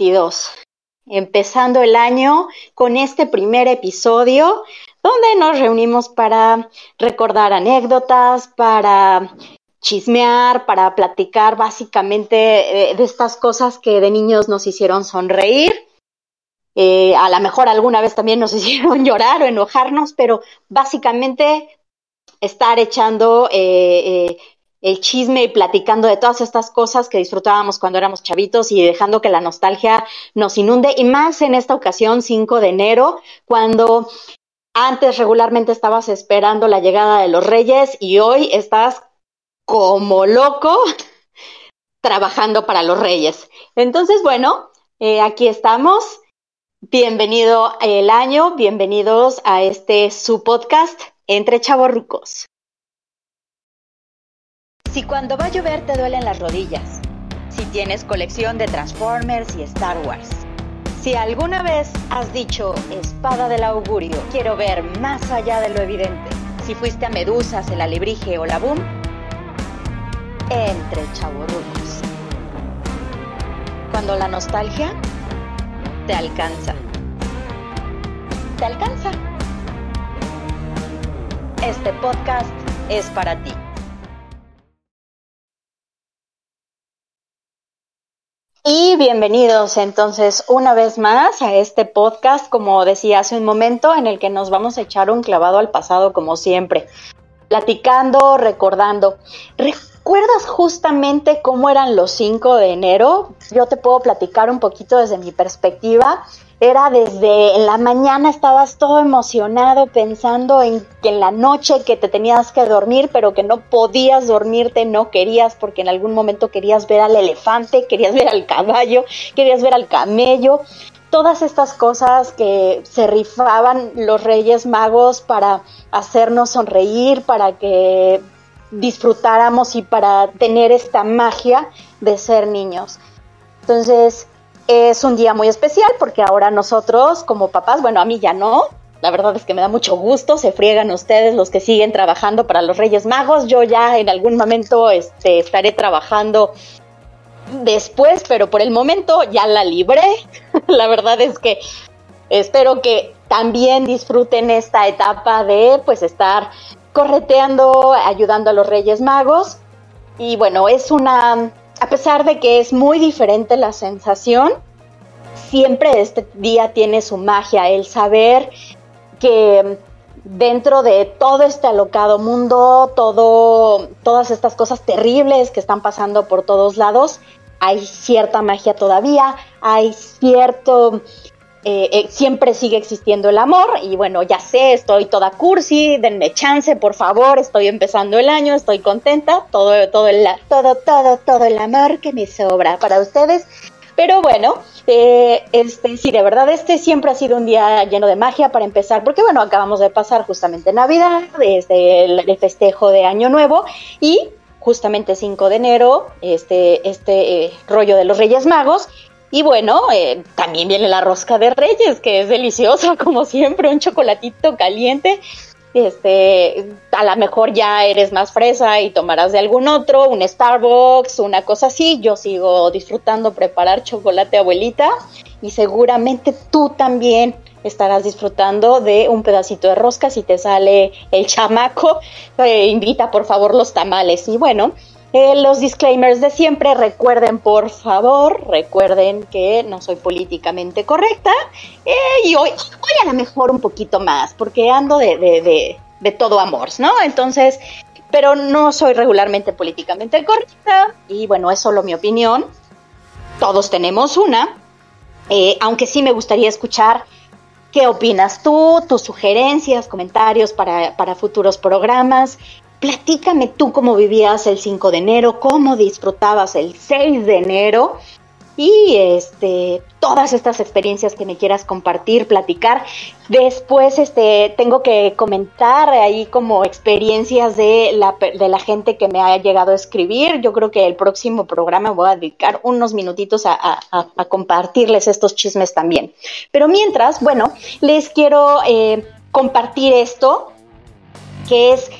2022. Empezando el año con este primer episodio donde nos reunimos para recordar anécdotas, para chismear, para platicar básicamente eh, de estas cosas que de niños nos hicieron sonreír. Eh, a lo mejor alguna vez también nos hicieron llorar o enojarnos, pero básicamente estar echando eh, el chisme y platicando de todas estas cosas que disfrutábamos cuando éramos chavitos y dejando que la nostalgia nos inunde. Y más en esta ocasión, 5 de enero, cuando antes regularmente estabas esperando la llegada de los reyes y hoy estás como loco trabajando para los reyes. Entonces, bueno, eh, aquí estamos. Bienvenido el año, bienvenidos a este su podcast entre chavorrucos. Si cuando va a llover te duelen las rodillas, si tienes colección de Transformers y Star Wars, si alguna vez has dicho espada del augurio, quiero ver más allá de lo evidente, si fuiste a Medusas, el alebrije o la boom, entre chavorrucos. Cuando la nostalgia te alcanza. Te alcanza. Este podcast es para ti. Y bienvenidos entonces una vez más a este podcast, como decía hace un momento, en el que nos vamos a echar un clavado al pasado como siempre, platicando, recordando. ¿Recuerdas justamente cómo eran los 5 de enero? Yo te puedo platicar un poquito desde mi perspectiva era desde en la mañana estabas todo emocionado pensando en que en la noche que te tenías que dormir, pero que no podías dormirte, no querías porque en algún momento querías ver al elefante, querías ver al caballo, querías ver al camello. Todas estas cosas que se rifaban los Reyes Magos para hacernos sonreír, para que disfrutáramos y para tener esta magia de ser niños. Entonces, es un día muy especial porque ahora nosotros como papás, bueno, a mí ya no, la verdad es que me da mucho gusto, se friegan ustedes los que siguen trabajando para los Reyes Magos, yo ya en algún momento este, estaré trabajando después, pero por el momento ya la libré, la verdad es que espero que también disfruten esta etapa de pues estar correteando, ayudando a los Reyes Magos. Y bueno, es una a pesar de que es muy diferente la sensación, siempre este día tiene su magia, el saber que dentro de todo este alocado mundo, todo, todas estas cosas terribles que están pasando por todos lados, hay cierta magia todavía, hay cierto eh, eh, siempre sigue existiendo el amor y bueno, ya sé, estoy toda cursi, denme chance, por favor, estoy empezando el año, estoy contenta, todo, todo, el, todo, todo, todo el amor que me sobra para ustedes. Pero bueno, eh, este, sí, de verdad, este siempre ha sido un día lleno de magia para empezar, porque bueno, acabamos de pasar justamente Navidad, desde el, festejo de Año Nuevo y justamente 5 de enero, este, este rollo de los Reyes Magos, y bueno, eh, también viene la rosca de reyes, que es deliciosa, como siempre, un chocolatito caliente. Este, a lo mejor ya eres más fresa y tomarás de algún otro, un Starbucks, una cosa así. Yo sigo disfrutando preparar chocolate abuelita y seguramente tú también estarás disfrutando de un pedacito de rosca si te sale el chamaco. Eh, invita por favor los tamales. Y bueno, eh, los disclaimers de siempre, recuerden por favor, recuerden que no soy políticamente correcta eh, y hoy, hoy a lo mejor un poquito más, porque ando de, de, de, todo amor, ¿no? Entonces, pero no soy regularmente políticamente correcta y bueno, es solo mi opinión. Todos tenemos una, eh, aunque sí me gustaría escuchar qué opinas tú, tus sugerencias, comentarios para, para futuros programas. Platícame tú cómo vivías el 5 de enero, cómo disfrutabas el 6 de enero y este todas estas experiencias que me quieras compartir, platicar. Después este tengo que comentar ahí como experiencias de la, de la gente que me ha llegado a escribir. Yo creo que el próximo programa voy a dedicar unos minutitos a, compartirles estos chismes también. Pero mientras, bueno, les quiero eh, compartir esto que es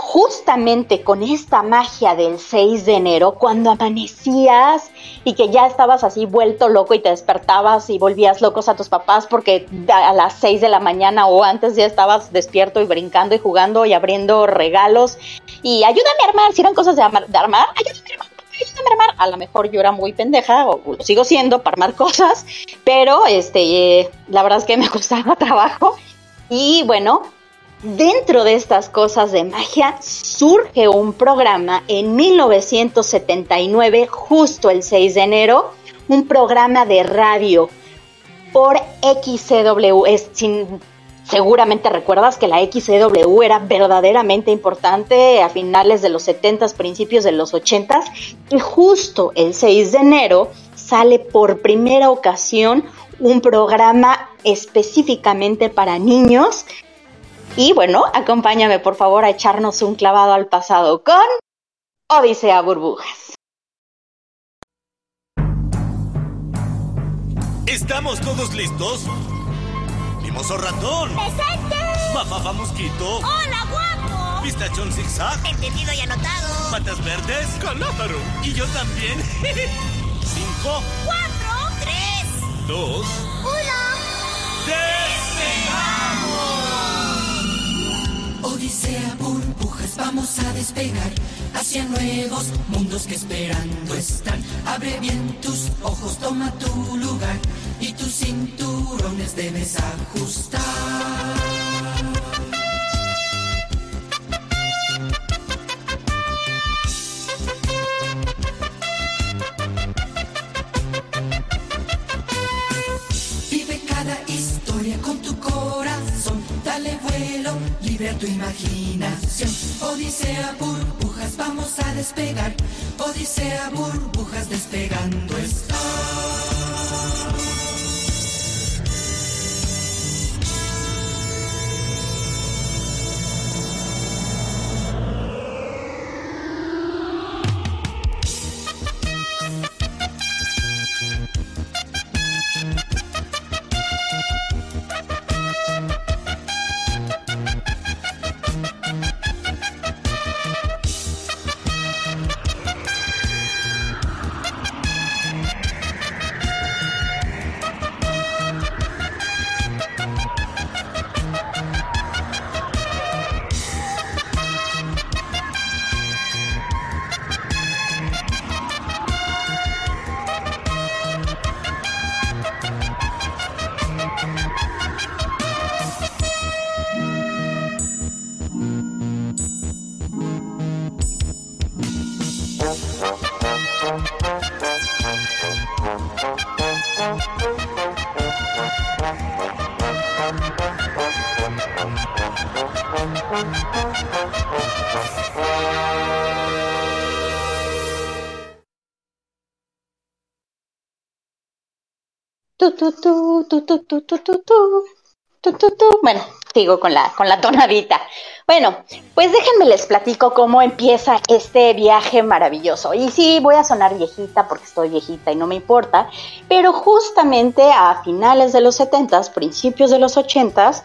justamente con esta magia del 6 de enero, cuando amanecías y que ya estabas así vuelto loco y te despertabas y volvías locos a tus papás porque a las 6 de la mañana o antes ya estabas despierto y brincando y jugando y abriendo regalos y ayúdame a armar, si eran cosas de, armar, ayúdame a armar, ayúdame a armar. A lo mejor yo era muy pendeja o lo sigo siendo para armar cosas, pero este, la verdad es que me costaba trabajo y bueno, Dentro de estas cosas de magia surge un programa en 1979, justo el 6 de enero, un programa de radio por XCW. seguramente recuerdas que la XCW era verdaderamente importante a finales de los 70s, principios de los 80s, y justo el 6 de enero sale por primera ocasión un programa específicamente para niños y bueno, acompáñame por favor a echarnos un clavado al pasado con Odisea Burbujas. ¿Estamos todos listos? ¡Mimoso ratón! ¡Presente! ¡Mamá mosquito! ¡Hola, guapo! ¿Pistachón zigzag? Entendido y anotado. ¿Patas verdes? ¡Caláparo! ¿Y yo también? ¿Cinco? ¡Cuatro! ¡Tres! ¿Dos? ¡Uno! Odisea, burbujas, vamos a despegar hacia nuevos mundos que esperando están. Abre bien tus ojos, toma tu lugar y tus cinturones debes ajustar. Imaginación. Odisea, burbujas, vamos a despegar. Odisea, burbujas, despegando está. Bueno, sigo con la, con la tonadita. Bueno, pues déjenme les platico cómo empieza este viaje maravilloso. Y sí, voy a sonar viejita porque estoy viejita y no me importa, pero justamente a finales de los 70 principios de los 80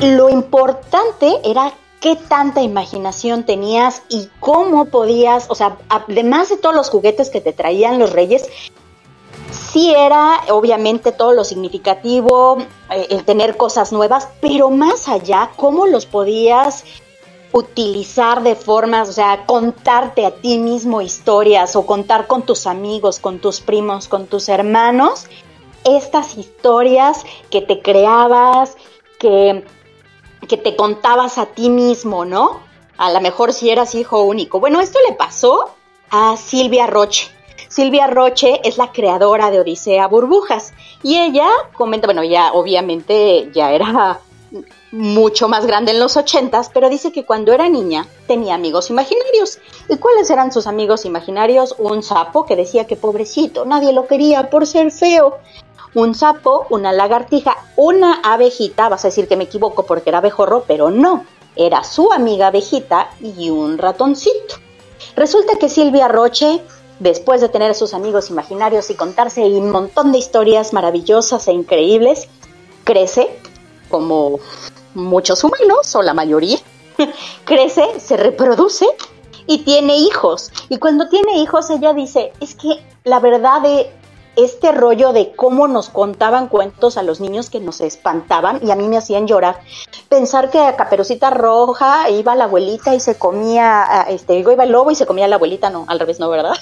lo importante era qué tanta imaginación tenías y cómo podías, o sea, además de todos los juguetes que te traían los reyes, sí era obviamente todo lo significativo, eh, el tener cosas nuevas, pero más allá, cómo los podías utilizar de formas, o sea, contarte a ti mismo historias o contar con tus amigos, con tus primos, con tus hermanos, estas historias que te creabas, que, que te contabas a ti mismo, ¿no? A lo mejor si eras hijo único. Bueno, esto le pasó a Silvia Roche. Silvia Roche es la creadora de Odisea Burbujas y ella comenta, bueno, ya obviamente ya era mucho más grande en los ochentas, pero dice que cuando era niña tenía amigos imaginarios. ¿Y cuáles eran sus amigos imaginarios? Un sapo que decía que pobrecito, nadie lo quería por ser feo. Un sapo, una lagartija, una abejita, vas a decir que me equivoco porque era abejorro, pero no, era su amiga abejita y un ratoncito. Resulta que Silvia Roche después de tener a sus amigos imaginarios y contarse un montón de historias maravillosas e increíbles, crece como muchos humanos o la mayoría crece, se reproduce y tiene hijos. Y cuando tiene hijos, ella dice, es que la verdad de este rollo de cómo nos contaban cuentos a los niños que nos espantaban y a mí me hacían llorar. Pensar que a Caperucita Roja iba la abuelita y se comía, este, iba el lobo y se comía la abuelita, no, al revés, no, ¿verdad?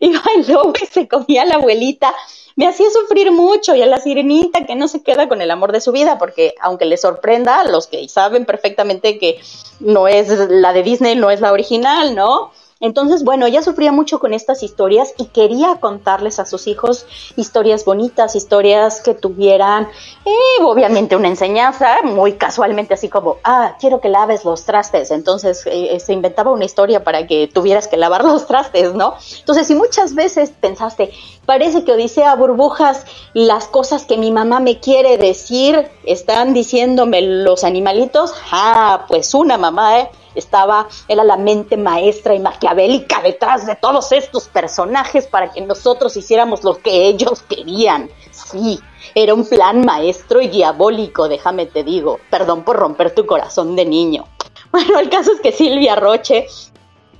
Iba el lobo y se comía la abuelita me hacía sufrir mucho y a la sirenita que no se queda con el amor de su vida, porque aunque le sorprenda, los que saben perfectamente que no es la de Disney, no es la original, ¿no? Entonces, bueno, ella sufría mucho con estas historias y quería contarles a sus hijos historias bonitas, historias que tuvieran, eh, obviamente, una enseñanza, muy casualmente así como, ah, quiero que laves los trastes. Entonces, eh, se inventaba una historia para que tuvieras que lavar los trastes, ¿no? Entonces, si muchas veces pensaste, parece que Odisea Burbujas, las cosas que mi mamá me quiere decir, están diciéndome los animalitos, ah, pues una mamá, ¿eh? Estaba, era la mente maestra y maquiavélica detrás de todos estos personajes para que nosotros hiciéramos lo que ellos querían. Sí, era un plan maestro y diabólico, déjame te digo. Perdón por romper tu corazón de niño. Bueno, el caso es que Silvia Roche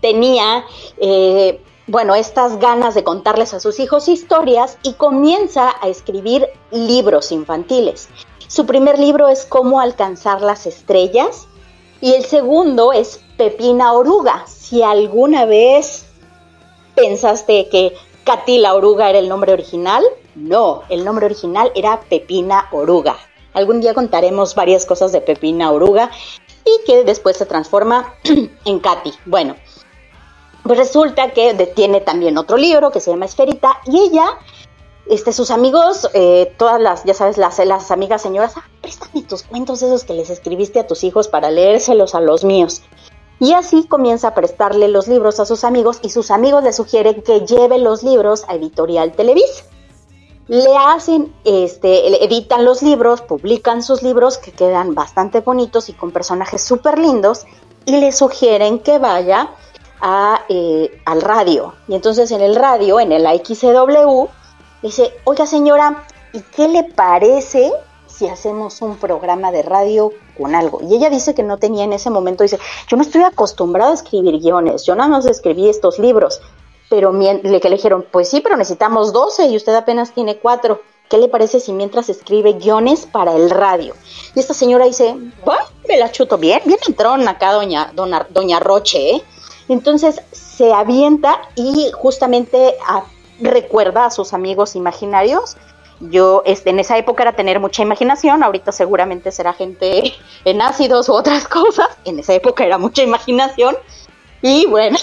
tenía, eh, bueno, estas ganas de contarles a sus hijos historias y comienza a escribir libros infantiles. Su primer libro es Cómo alcanzar las estrellas y el segundo es Pepina Oruga. Si alguna vez pensaste que Katy la Oruga era el nombre original, no, el nombre original era Pepina Oruga. Algún día contaremos varias cosas de Pepina Oruga y que después se transforma en Katy. Bueno, pues resulta que tiene también otro libro que se llama Esferita y ella este, sus amigos, eh, todas las, ya sabes, las, las amigas señoras, ah, préstame tus cuentos esos que les escribiste a tus hijos para leérselos a los míos. Y así comienza a prestarle los libros a sus amigos y sus amigos le sugieren que lleve los libros a Editorial Televisa. Le hacen, este, editan los libros, publican sus libros que quedan bastante bonitos y con personajes súper lindos y le sugieren que vaya a, eh, al radio. Y entonces en el radio, en el XCW, dice, oiga señora, ¿y qué le parece si hacemos un programa de radio con algo? Y ella dice que no tenía en ese momento, dice, yo no estoy acostumbrada a escribir guiones, yo nada más escribí estos libros, pero le, que le dijeron, pues sí, pero necesitamos 12 y usted apenas tiene 4. ¿Qué le parece si mientras escribe guiones para el radio? Y esta señora dice, bueno, me la chuto bien, bien entrón acá doña, doña, doña Roche, ¿eh? Entonces se avienta y justamente a recuerda a sus amigos imaginarios. Yo, este, en esa época era tener mucha imaginación, ahorita seguramente será gente en ácidos u otras cosas, en esa época era mucha imaginación. Y bueno,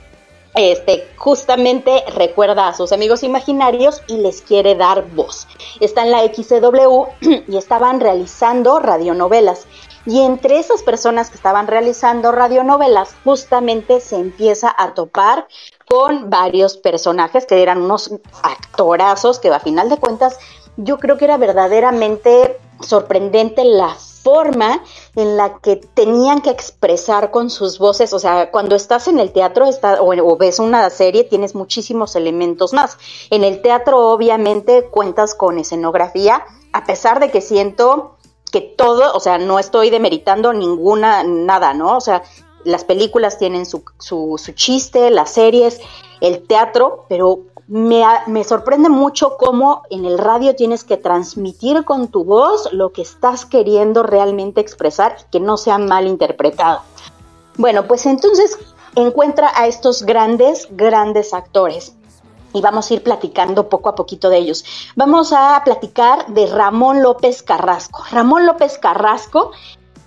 este, justamente recuerda a sus amigos imaginarios y les quiere dar voz. Está en la XCW y estaban realizando radionovelas. Y entre esas personas que estaban realizando radionovelas, justamente se empieza a topar con varios personajes que eran unos actorazos que a final de cuentas yo creo que era verdaderamente sorprendente la forma en la que tenían que expresar con sus voces, o sea, cuando estás en el teatro está, o, ves una serie tienes muchísimos elementos más. En el teatro obviamente cuentas con escenografía, a pesar de que siento que todo, o sea, no estoy demeritando ninguna, nada, ¿no? O sea, las películas tienen su, su, chiste, las series, el teatro, pero me, me, sorprende mucho cómo en el radio tienes que transmitir con tu voz lo que estás queriendo realmente expresar y que no sea mal interpretado. Bueno, pues entonces encuentra a estos grandes, grandes actores y vamos a ir platicando poco a poquito de ellos. Vamos a platicar de Ramón López Carrasco. Ramón López Carrasco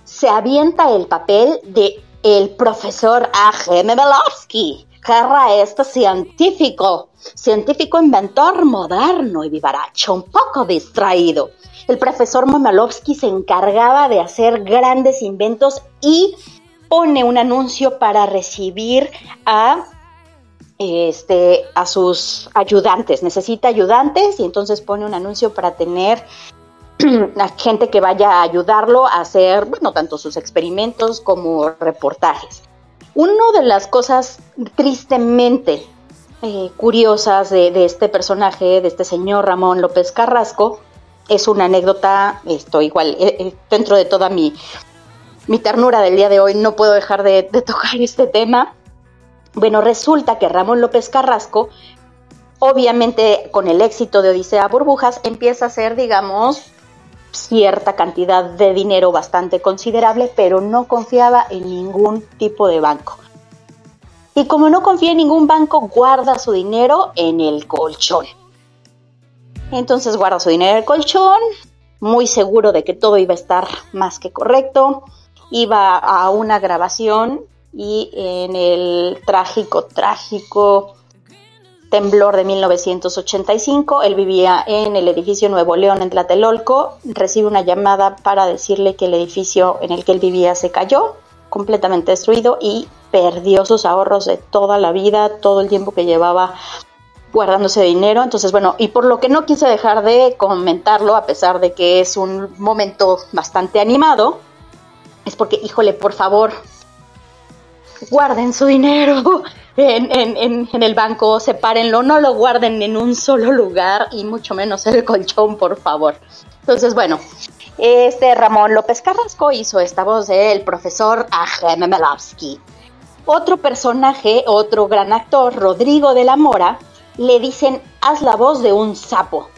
se avienta el papel de el profesor A.G. Mebelovsky, era este científico, científico inventor moderno y vivaracho, un poco distraído. El profesor Mebelovsky se encargaba de hacer grandes inventos y pone un anuncio para recibir a este, a sus ayudantes, necesita ayudantes y entonces pone un anuncio para tener gente que vaya a ayudarlo a hacer, bueno, tanto sus experimentos como reportajes. Una de las cosas tristemente eh, curiosas de, este personaje, de este señor Ramón López Carrasco, es una anécdota, esto igual, eh, eh, dentro de toda mi, mi ternura del día de hoy, no puedo dejar de, de tocar este tema. Bueno, resulta que Ramón López Carrasco, obviamente con el éxito de Odisea Burbujas, empieza a hacer, digamos, cierta cantidad de dinero bastante considerable, pero no confiaba en ningún tipo de banco. Y como no confía en ningún banco, guarda su dinero en el colchón. Entonces guarda su dinero en el colchón, muy seguro de que todo iba a estar más que correcto. Iba a una grabación y en el trágico, trágico temblor de 1985, él vivía en el edificio Nuevo León en Tlatelolco, recibe una llamada para decirle que el edificio en el que él vivía se cayó, completamente destruido y perdió sus ahorros de toda la vida, todo el tiempo que llevaba guardándose dinero. Entonces, bueno, y por lo que no quise dejar de comentarlo, a pesar de que es un momento bastante animado, es porque, híjole, por favor, guarden su dinero en, en, el banco, sepárenlo, no lo guarden en un solo lugar y mucho menos el colchón, por favor. Entonces, bueno, este Ramón López Carrasco hizo esta voz del profesor Ajem Melavsky. Otro personaje, otro gran actor, Rodrigo de la Mora, le dicen, haz la voz de un sapo.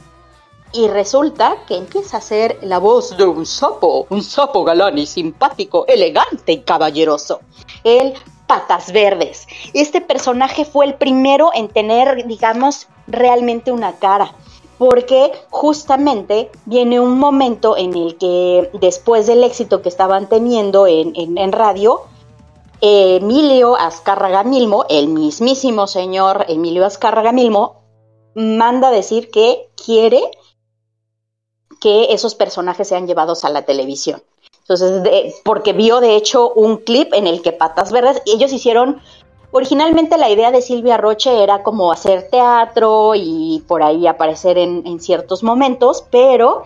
Y resulta que empieza a ser la voz de un sapo, un sapo galán y simpático, elegante y caballeroso. El Patas Verdes. Este personaje fue el primero en tener, digamos, realmente una cara porque justamente viene un momento en el que después del éxito que estaban teniendo en, en radio, Emilio Azcárraga Milmo, el mismísimo señor Emilio Azcárraga Milmo, manda decir que quiere que esos personajes sean llevados a la televisión. Entonces, porque vio de hecho un clip en el que Patas Verdes, ellos hicieron, originalmente la idea de Silvia Roche era como hacer teatro y por ahí aparecer en, ciertos momentos, pero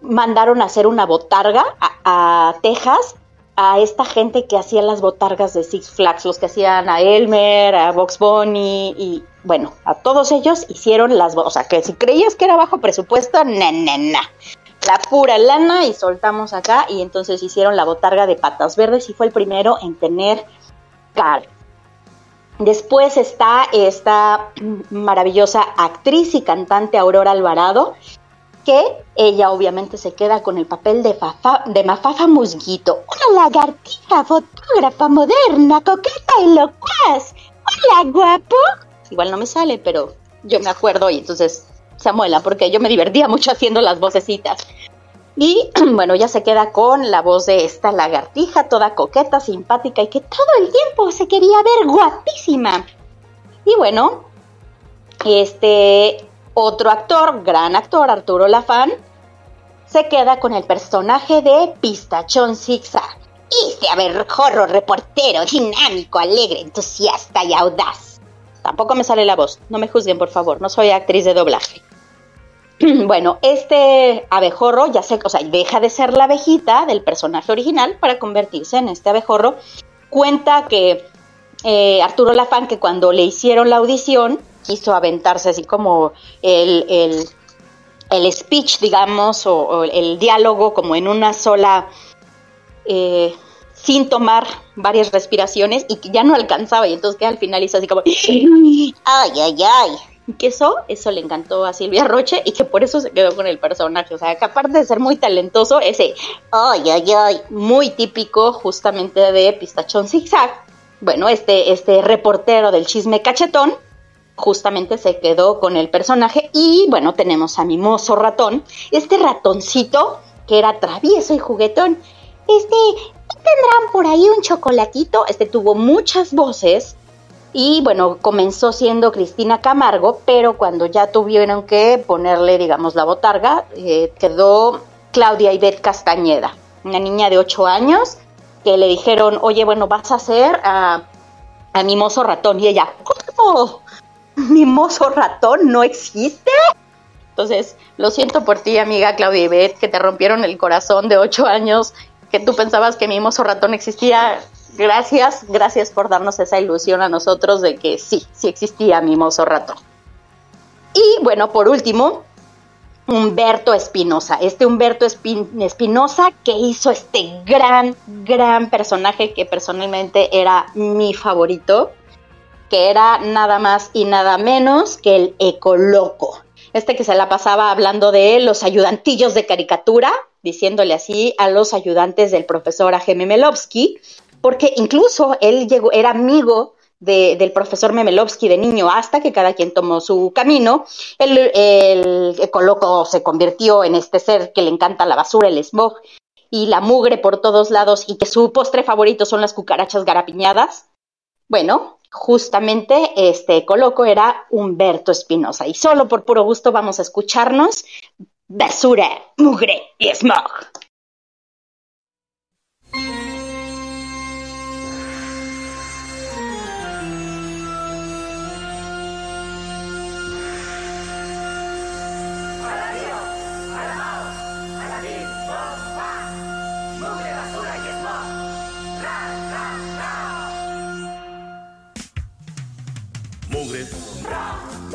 mandaron a hacer una botarga a Texas a esta gente que hacía las botargas de Six Flags, los que hacían a Elmer, a Box Bunny y bueno, a todos ellos hicieron las, o sea, que si creías que era bajo presupuesto, na, na. La pura lana y soltamos acá y entonces hicieron la botarga de patas verdes y fue el primero en tener cara. Después está esta maravillosa actriz y cantante Aurora Alvarado, que ella obviamente se queda con el papel de, de Mafafa Musguito, una lagartija fotógrafa moderna, coqueta y locuaz. Hola, guapo. Igual no me sale, pero yo me acuerdo y entonces Samuela, porque yo me divertía mucho haciendo las vocecitas. Y bueno, ya se queda con la voz de esta lagartija, toda coqueta, simpática y que todo el tiempo se quería ver guapísima. Y bueno, este otro actor, gran actor, Arturo Lafán, se queda con el personaje de Pistachón Zigzag. Y a ver, jorro, reportero, dinámico, alegre, entusiasta y audaz. Tampoco me sale la voz, no me juzguen por favor, no soy actriz de doblaje. bueno, este abejorro ya se, o sea, deja de ser la abejita del personaje original para convertirse en este abejorro. Cuenta que eh, Arturo Lafán, que cuando le hicieron la audición, quiso aventarse así como el, el, speech, digamos, o, el diálogo como en una sola, eh, sin tomar varias respiraciones y que ya no alcanzaba y entonces que al final hizo así como, ay, ay, ay. Que eso, eso le encantó a Silvia Roche y que por eso se quedó con el personaje. O sea, que aparte de ser muy talentoso, ese ay, ay, ay, muy típico justamente de Pistachón Zigzag. Bueno, este, este reportero del chisme cachetón, justamente se quedó con el personaje y bueno, tenemos a Mimoso Ratón, este ratoncito que era travieso y juguetón. Este, tendrán por ahí un chocolatito, este tuvo muchas voces y bueno, comenzó siendo Cristina Camargo, pero cuando ya tuvieron que ponerle, digamos, la botarga, eh, quedó Claudia Ivette Castañeda, una niña de 8 años que le dijeron, oye, bueno, vas a ser a, a Mimoso Ratón. Y ella, ¿cómo? mimoso ratón no existe. Entonces, lo siento por ti, amiga Claudia Ibet, que te rompieron el corazón de ocho años, que tú pensabas que mimoso ratón existía. Gracias, gracias por darnos esa ilusión a nosotros de que sí, sí existía mimoso ratón. Y bueno, por último, Humberto Espinosa. Este Humberto Espinosa que hizo este gran, gran personaje que personalmente era mi favorito, que era nada más y nada menos que el Ecoloco. Este que se la pasaba hablando de los ayudantillos de caricatura, diciéndole así a los ayudantes del profesor A.G. Memelovsky, porque incluso él llegó, era amigo del profesor Memelovsky de niño hasta que cada quien tomó su camino. El, el ecoloco se convirtió en este ser que le encanta la basura, el smog y la mugre por todos lados y que su postre favorito son las cucarachas garapiñadas. Bueno, justamente este ecoloco era Humberto Espinosa y solo por puro gusto vamos a escucharnos basura, mugre y smog.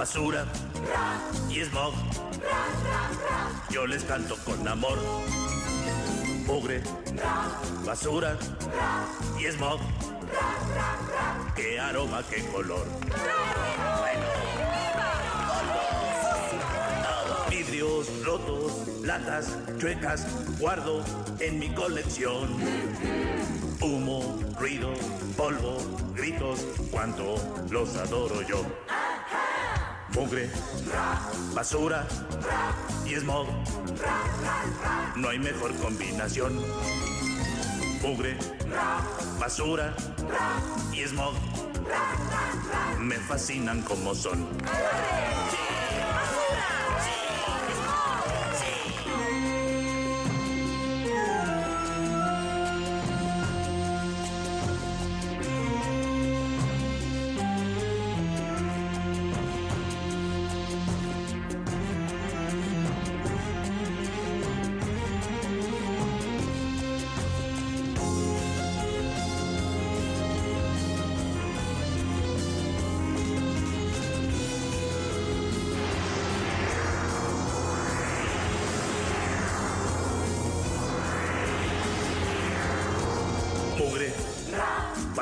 Basura y smog. Yo les canto con amor. Mugre, basura y smog. Qué aroma, qué color. Vidrios rotos, latas chuecas, guardo en mi colección. Humo, ruido, polvo, gritos, cuánto los adoro yo mugre, basura y smog. No hay mejor combinación. Mugre, basura y smog. Me fascinan como son.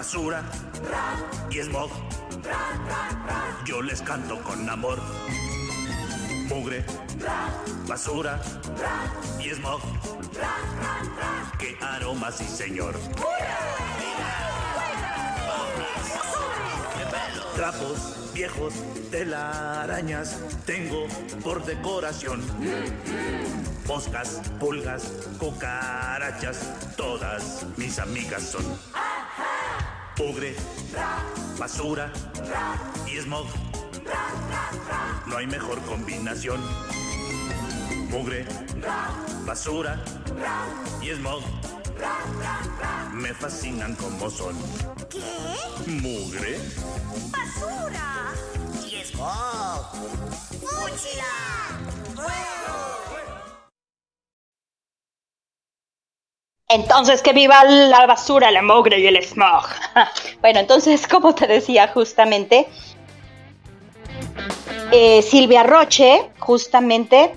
Basura y smog. Yo les canto con amor. Mugre, basura y smog. Qué aromas, sí, señor. Trapos viejos, telarañas, tengo por decoración. Moscas, pulgas, cucarachas, todas mis amigas son. Mugre, basura y smog. No hay mejor combinación. Mugre, basura y smog. Me fascinan como son. ¿Qué? Mugre, ¡Basura! ¡Y smog! ¡Fúchila! Entonces, que viva la basura, la mugre y el smog. bueno, entonces, como te decía justamente, eh, Silvia Roche, justamente,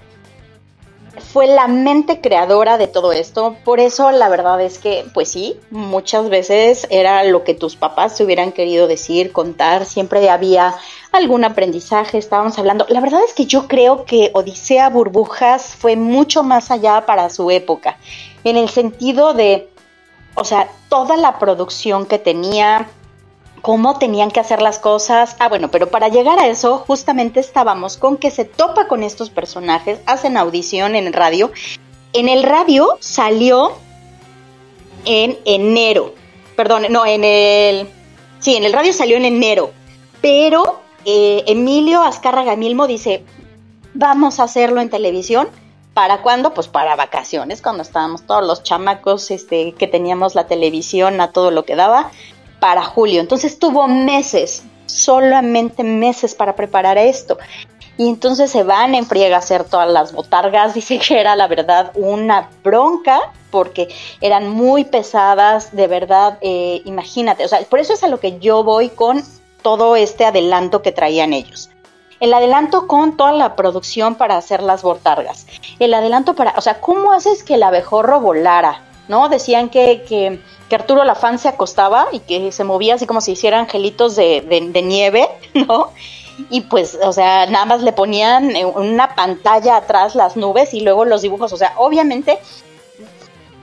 fue la mente creadora de todo esto. Por eso, la verdad es que, pues sí, muchas veces era lo que tus papás te hubieran querido decir, contar. Siempre había algún aprendizaje, estábamos hablando. La verdad es que yo creo que Odisea Burbujas fue mucho más allá para su época en el sentido de, o sea, toda la producción que tenía, cómo tenían que hacer las cosas. Ah, bueno, pero para llegar a eso, justamente estábamos con que se topa con estos personajes, hacen audición en radio. En el radio salió en enero, perdón, no, en el, sí, en el radio salió en enero, pero eh, Emilio Azcárraga Milmo dice, vamos a hacerlo en televisión ¿Para cuándo? Pues para vacaciones, cuando estábamos todos los chamacos este, que teníamos la televisión a todo lo que daba, para julio. Entonces tuvo meses, solamente meses para preparar esto. Y entonces se van en friega a hacer todas las botargas. Dice que era la verdad una bronca porque eran muy pesadas, de verdad, eh, imagínate. O sea, por eso es a lo que yo voy con todo este adelanto que traían ellos. El adelanto con toda la producción para hacer las botargas, el adelanto para, o sea, ¿cómo haces que el abejorro volara? ¿No? Decían que, que, que Arturo Lafán se acostaba y que se movía así como si hiciera angelitos de, de, de nieve, ¿no? y pues, o sea, nada más le ponían una pantalla atrás las nubes y luego los dibujos, o sea, obviamente,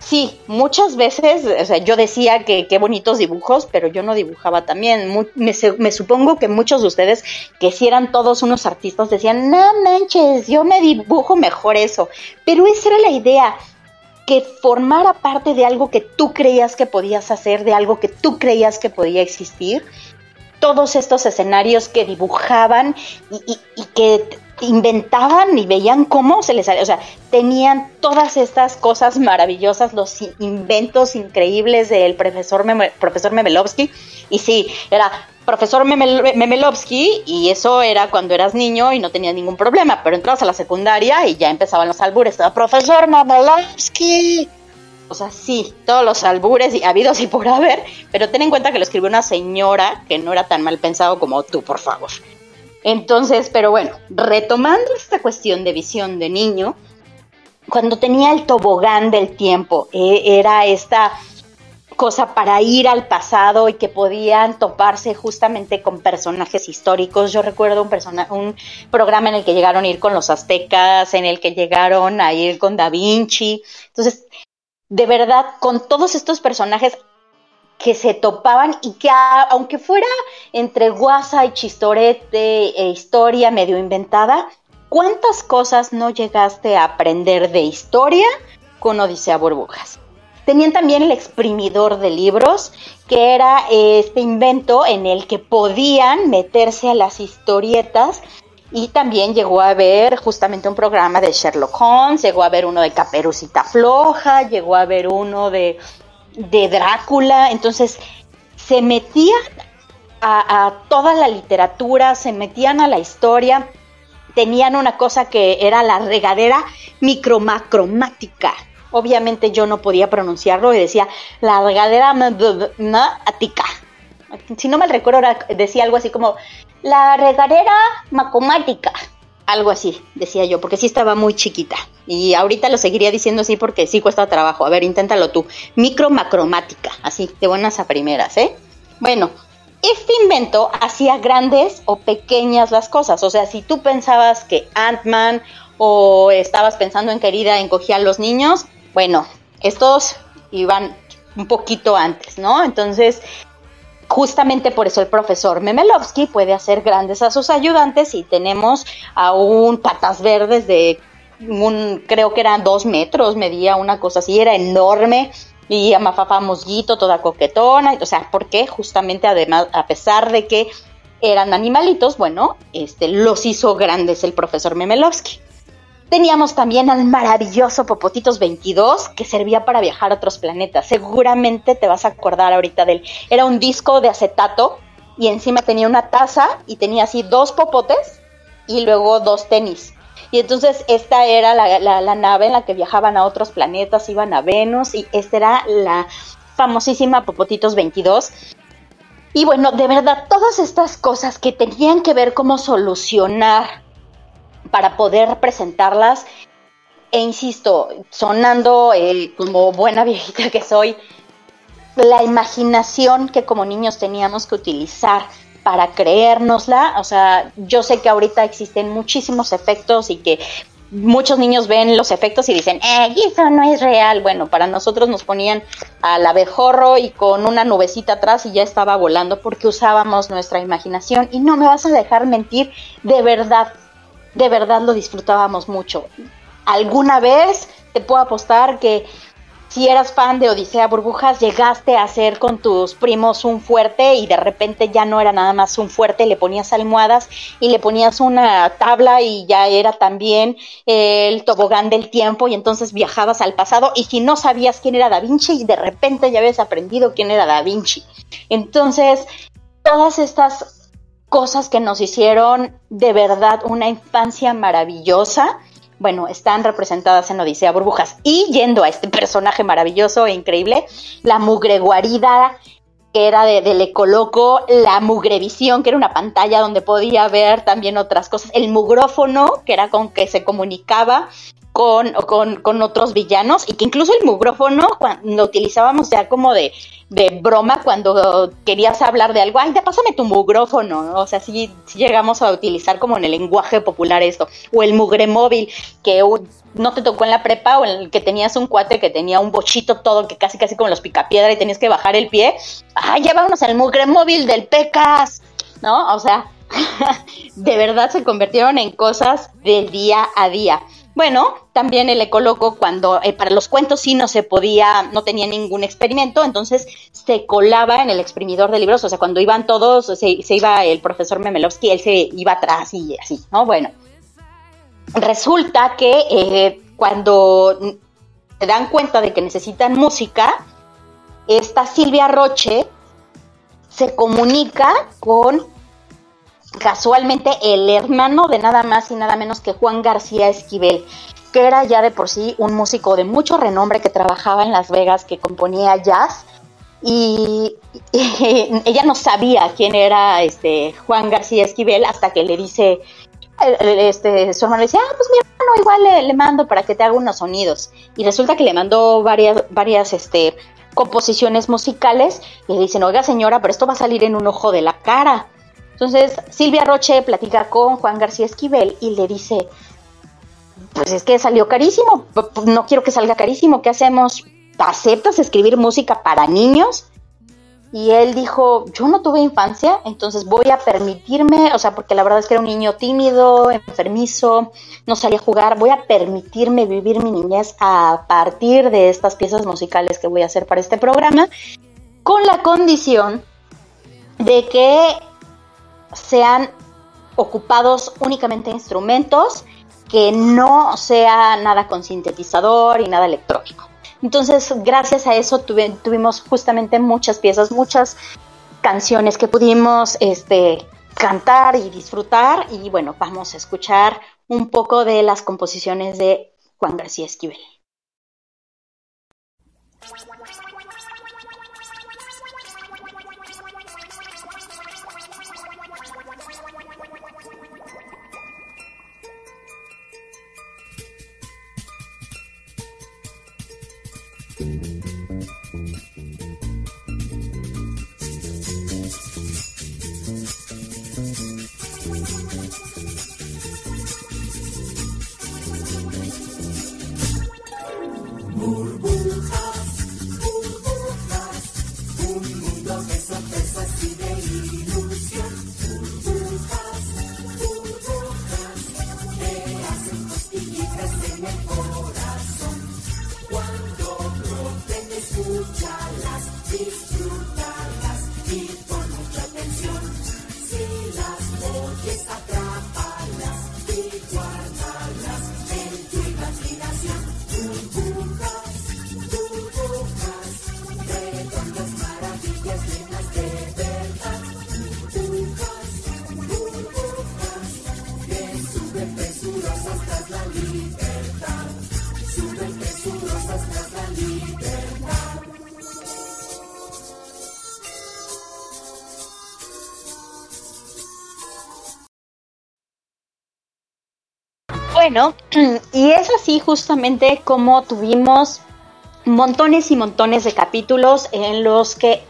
sí, muchas veces, o sea, yo decía que qué bonitos dibujos, pero yo no dibujaba también. me, me, supongo que muchos de ustedes, que si eran todos unos artistas, decían, no manches, yo me dibujo mejor eso, pero esa era la idea que formara parte de algo que tú creías que podías hacer, de algo que tú creías que podía existir todos estos escenarios que dibujaban y, que inventaban y veían cómo se les salía, o sea, tenían todas estas cosas maravillosas, los inventos increíbles del profesor, profesor Memelovsky, y sí, era profesor Memelovsky, y eso era cuando eras niño y no tenías ningún problema, pero entrabas a la secundaria y ya empezaban los albures, profesor Memelovsky, o sea, sí, todos los albures y habidos y por haber, pero ten en cuenta que lo escribió una señora que no era tan mal pensado como tú, por favor. Entonces, pero bueno, retomando esta cuestión de visión de niño, cuando tenía el tobogán del tiempo, eh, era esta cosa para ir al pasado y que podían toparse justamente con personajes históricos. Yo recuerdo un, un programa en el que llegaron a ir con los aztecas, en el que llegaron a ir con Da Vinci. Entonces, de verdad, con todos estos personajes que se topaban y que aunque fuera entre guasa y chistorete e historia medio inventada, ¿cuántas cosas no llegaste a aprender de historia con Odisea Burbujas? Tenían también el exprimidor de libros, que era este invento en el que podían meterse a las historietas y también llegó a haber justamente un programa de Sherlock Holmes, llegó a haber uno de Caperucita Floja, llegó a haber uno de, de Drácula. Entonces, se metían a, toda la literatura, se metían a la historia. Tenían una cosa que era la regadera micromacromática. Obviamente yo no podía pronunciarlo y decía la regadera mática. Si no mal recuerdo, decía algo así como la regadera macomática. Algo así, decía yo, porque sí estaba muy chiquita. Y ahorita lo seguiría diciendo así porque sí cuesta trabajo. A ver, inténtalo tú. Micro macromática, así, de buenas a primeras, ¿eh? Bueno, este invento hacía grandes o pequeñas las cosas. O sea, si tú pensabas que Ant-Man o estabas pensando en querida encogía a los niños, bueno, estos iban un poquito antes, ¿no? Entonces, justamente por eso el profesor Memelovsky puede hacer grandes a sus ayudantes y tenemos a un patas verdes de un, creo que eran dos metros, medía una cosa así, era enorme y a Mafafa toda coquetona, o sea, porque justamente además, a pesar de que eran animalitos, bueno, este, los hizo grandes el profesor Memelovsky. Teníamos también al maravilloso Popotitos 22 que servía para viajar a otros planetas. Seguramente te vas a acordar ahorita de él. Era un disco de acetato y encima tenía una taza y tenía así dos popotes y luego dos tenis. Y entonces esta era la, nave en la que viajaban a otros planetas, iban a Venus y esta era la famosísima Popotitos 22. Y bueno, de verdad, todas estas cosas que tenían que ver cómo solucionar para poder presentarlas. E insisto, sonando eh, como buena viejita que soy, la imaginación que como niños teníamos que utilizar para creérnosla. O sea, yo sé que ahorita existen muchísimos efectos y que muchos niños ven los efectos y dicen, eh, eso no es real. Bueno, para nosotros nos ponían al abejorro y con una nubecita atrás y ya estaba volando porque usábamos nuestra imaginación. Y no me vas a dejar mentir, de verdad, de verdad lo disfrutábamos mucho. Alguna vez te puedo apostar que si eras fan de Odisea Burbujas, llegaste a hacer con tus primos un fuerte y de repente ya no era nada más un fuerte, le ponías almohadas y le ponías una tabla y ya era también el tobogán del tiempo y entonces viajabas al pasado y si no sabías quién era Da Vinci y de repente ya habías aprendido quién era Da Vinci. Entonces, todas estas cosas que nos hicieron de verdad una infancia maravillosa, bueno, están representadas en Odisea Burbujas. Y yendo a este personaje maravilloso e increíble, la mugre guarida que era de, del Ecoloco, la Mugrevisión, que era una pantalla donde podía ver también otras cosas, el mugrófono, que era con que se comunicaba con, con, con otros villanos, y que incluso el mugrófono lo utilizábamos ya como de, de broma cuando querías hablar de algo, ay, ya pásame tu mugrófono, o sea, sí, sí, llegamos a utilizar como en el lenguaje popular esto, o el mugre móvil, que no te tocó en la prepa o el que tenías un cuate que tenía un bochito todo que casi casi como los picapiedra y tenías que bajar el pie. Ah, ya vámonos al mugre móvil del Pecas, ¿no? O sea, de verdad se convirtieron en cosas del día a día. Bueno, también el ecoloco cuando eh, para los cuentos sí no se podía, no tenía ningún experimento, entonces se colaba en el exprimidor de libros, o sea, cuando iban todos, se, se iba el profesor Memelovsky, él se iba atrás y así, ¿no? Bueno, resulta que eh, cuando se dan cuenta de que necesitan música, esta Silvia Roche se comunica con casualmente el hermano de nada más y nada menos que Juan García Esquivel, que era ya de por sí un músico de mucho renombre que trabajaba en Las Vegas, que componía jazz. Y, ella no sabía quién era este Juan García Esquivel hasta que le dice este, su hermano le dice, ah, pues mi hermano igual le, le, mando para que te haga unos sonidos. Y resulta que le mandó varias, varias este, composiciones musicales y le dicen, oiga señora, pero esto va a salir en un ojo de la cara. Entonces Silvia Roche platica con Juan García Esquivel y le dice, pues es que salió carísimo, no quiero que salga carísimo, ¿qué hacemos? ¿Aceptas escribir música para niños? Y él dijo, yo no tuve infancia, entonces voy a permitirme, o sea, porque la verdad es que era un niño tímido, enfermizo, no salía a jugar, voy a permitirme vivir mi niñez a partir de estas piezas musicales que voy a hacer para este programa, con la condición de que sean ocupados únicamente instrumentos, que no sea nada con sintetizador y nada electrónico. Entonces, gracias a eso tuvimos justamente muchas piezas, muchas canciones que pudimos este, cantar y disfrutar. Y bueno, vamos a escuchar un poco de las composiciones de Juan García Esquivel. Y es así justamente como tuvimos montones y montones de capítulos en los que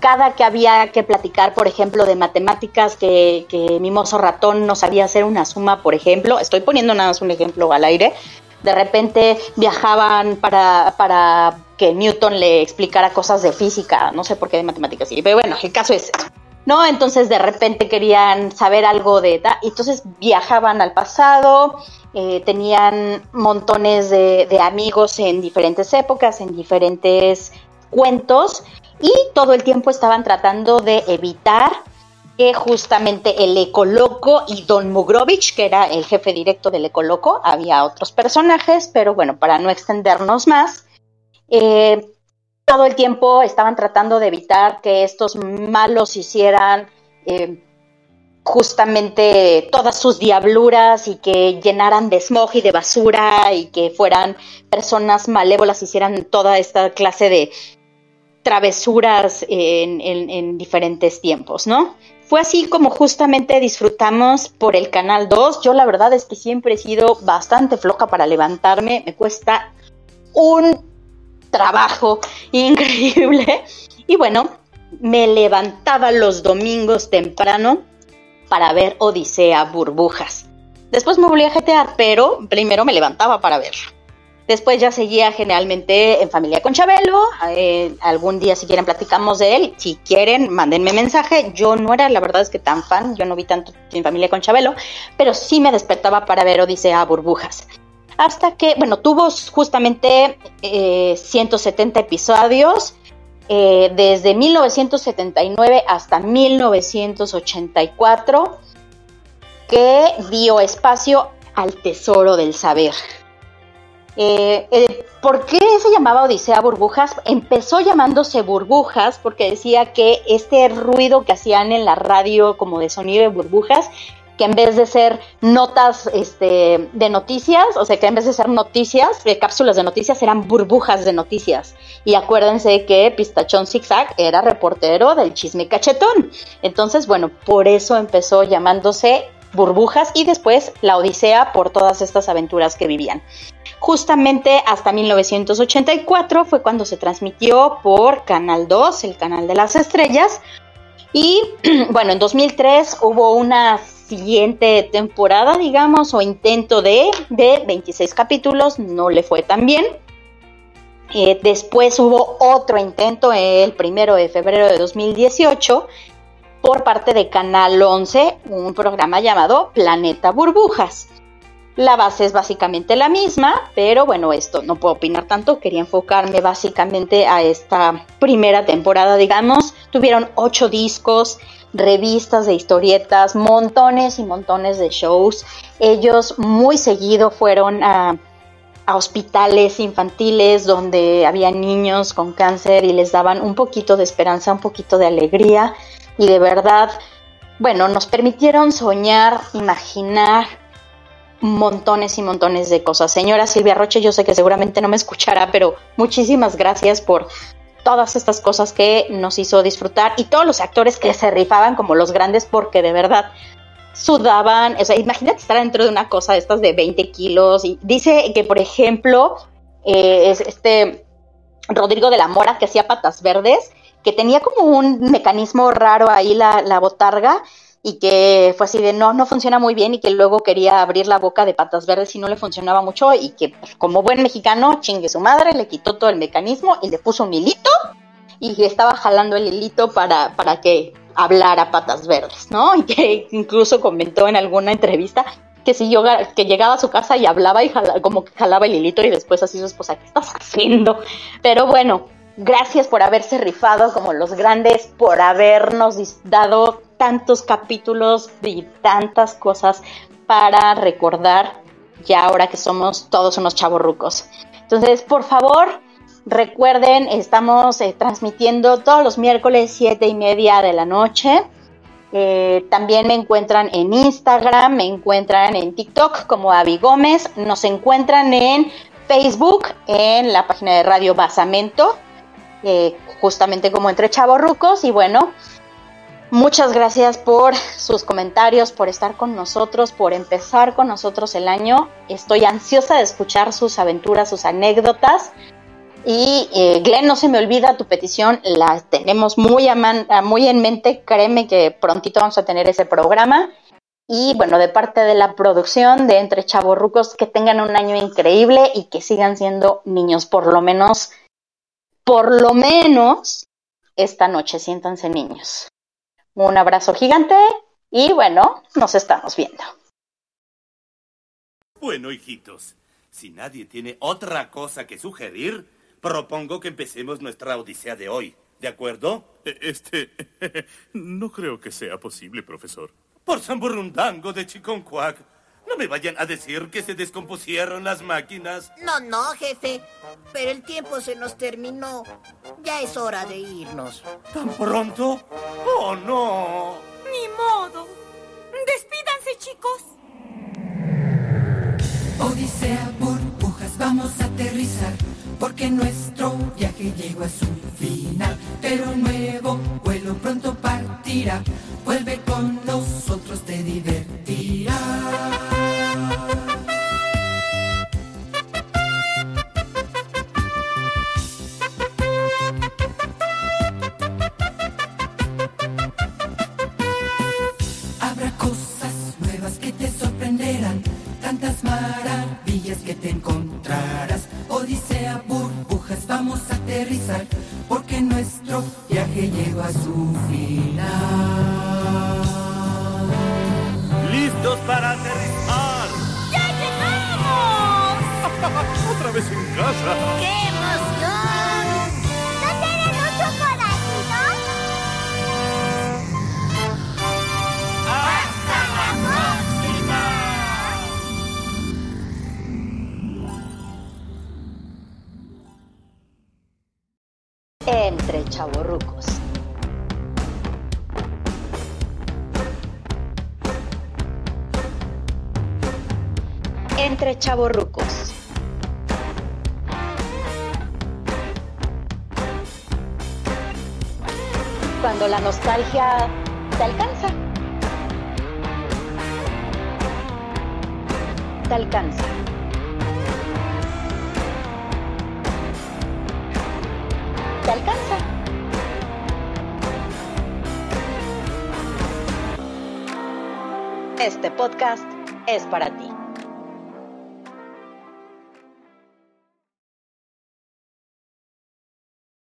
cada que había que platicar, por ejemplo, de matemáticas, que, que mi mozo ratón no sabía hacer una suma, por ejemplo, estoy poniendo nada más un ejemplo al aire, de repente viajaban para, para que Newton le explicara cosas de física, no sé por qué de matemáticas, pero bueno, el caso es eso. ¿No? Entonces de repente querían saber algo de... Entonces viajaban al pasado, eh, tenían montones de, de, amigos en diferentes épocas, en diferentes cuentos, y todo el tiempo estaban tratando de evitar que justamente el Ecoloco y Don Mugrovich, que era el jefe directo del Ecoloco, había otros personajes, pero bueno, para no extendernos más, eh, todo el tiempo estaban tratando de evitar que estos malos hicieran eh, justamente todas sus diabluras y que llenaran de smog y de basura y que fueran personas malévolas, hicieran toda esta clase de travesuras en, en- en diferentes tiempos, ¿no? Fue así como justamente disfrutamos por el Canal 2. Yo la verdad es que siempre he sido bastante floja para levantarme. Me cuesta un trabajo increíble. Y bueno, me levantaba los domingos temprano para ver Odisea Burbujas. Después me volví a jetear, pero primero me levantaba para verlo. Después ya seguía generalmente en familia con Chabelo. eh, algún día si quieren platicamos de él. Si quieren, mándenme mensaje. Yo no era, la verdad es que tan fan. Yo no vi tanto en familia con Chabelo. Pero sí me despertaba para ver Odisea Burbujas. Hasta que, bueno, tuvo justamente eh, 170 episodios. eh, desde 1979 hasta 1984. Que dio espacio al tesoro del saber. Eh, eh, ¿Por qué se llamaba Odisea Burbujas? Empezó llamándose Burbujas porque decía que este ruido que hacían en la radio como de sonido de burbujas, que en vez de ser notas este, de noticias, o sea, que en vez de ser noticias, de cápsulas de noticias, eran burbujas de noticias. Y acuérdense que Pistachón Zigzag era reportero del chisme cachetón. Entonces, bueno, por eso empezó llamándose Burbujas y después la Odisea por todas estas aventuras que vivían. Justamente hasta 1984 fue cuando se transmitió por Canal 2, el canal de las estrellas. Y bueno, en 2003 hubo una siguiente temporada, digamos, o intento de, de 26 capítulos, no le fue tan bien. Eh, después hubo otro intento el primero de febrero de 2018 por parte de Canal 11, un programa llamado Planeta Burbujas. La base es básicamente la misma, pero bueno, esto no puedo opinar tanto, quería enfocarme básicamente a esta primera temporada, digamos. Tuvieron ocho discos, revistas de historietas, montones y montones de shows. Ellos muy seguido fueron a, a hospitales infantiles donde había niños con cáncer y les daban un poquito de esperanza, un poquito de alegría y de verdad, bueno, nos permitieron soñar, imaginar montones y montones de cosas. Señora Silvia Roche, yo sé que seguramente no me escuchará, pero muchísimas gracias por todas estas cosas que nos hizo disfrutar y todos los actores que se rifaban como los grandes porque de verdad sudaban, o sea, imagínate estar dentro de una cosa de estas de 20 kilos y dice que por ejemplo eh, es este Rodrigo de la Mora que hacía patas verdes, que tenía como un mecanismo raro ahí la, la botarga y que fue así de no, no funciona muy bien y que luego quería abrir la boca de patas verdes y no le funcionaba mucho y que pues, como buen mexicano chingue su madre, le quitó todo el mecanismo y le puso un hilito y estaba jalando el hilito para, para que hablara patas verdes, ¿no? Y que incluso comentó en alguna entrevista que si yo que llegaba a su casa y hablaba y jala, como que jalaba el hilito y después así su esposa, ¿qué estás haciendo? Pero bueno, gracias por haberse rifado como los grandes, por habernos dado tantos capítulos y tantas cosas para recordar ya ahora que somos todos unos chavorrucos. Entonces, por favor, recuerden, estamos eh, transmitiendo todos los miércoles siete y media de la noche. Eh, también me encuentran en Instagram, me encuentran en TikTok como Avi Gómez, nos encuentran en Facebook, en la página de Radio Basamento, eh, justamente como entre chavorrucos. Y bueno, muchas gracias por sus comentarios, por estar con nosotros, por empezar con nosotros el año. Estoy ansiosa de escuchar sus aventuras, sus anécdotas. Y eh, Glenn, no se me olvida tu petición, la tenemos muy, en mente, créeme que prontito vamos a tener ese programa. Y bueno, de parte de la producción de Entre Chavorrucos, que tengan un año increíble y que sigan siendo niños, por lo menos, por lo menos esta noche, siéntanse niños. Un abrazo gigante y bueno, nos estamos viendo. Bueno, hijitos, si nadie tiene otra cosa que sugerir, propongo que empecemos nuestra odisea de hoy. ¿De acuerdo? Este... no creo que sea posible, profesor. Por San Burrundango de Chiconcuac. No me vayan a decir que se descompusieron las máquinas. No, no, jefe. Pero el tiempo se nos terminó. Ya es hora de irnos. ¿Tan pronto? ¡Oh, no! Ni modo. Despídanse, chicos. Odisea, burbujas, vamos a aterrizar. Porque nuestro viaje llegó a su final. Pero nuevo vuelo pronto partirá. Vuelve con nosotros, te divertirás. que te encontrarás. Odisea, burbujas, vamos a aterrizar, porque nuestro viaje llegó a su final. ¿Listos para aterrizar? ¡Ya llegamos! ¡Otra vez en casa! ¡Qué emoción! Chavorrucos. Cuando la nostalgia te alcanza. Te alcanza. Te alcanza. Este podcast es para ti.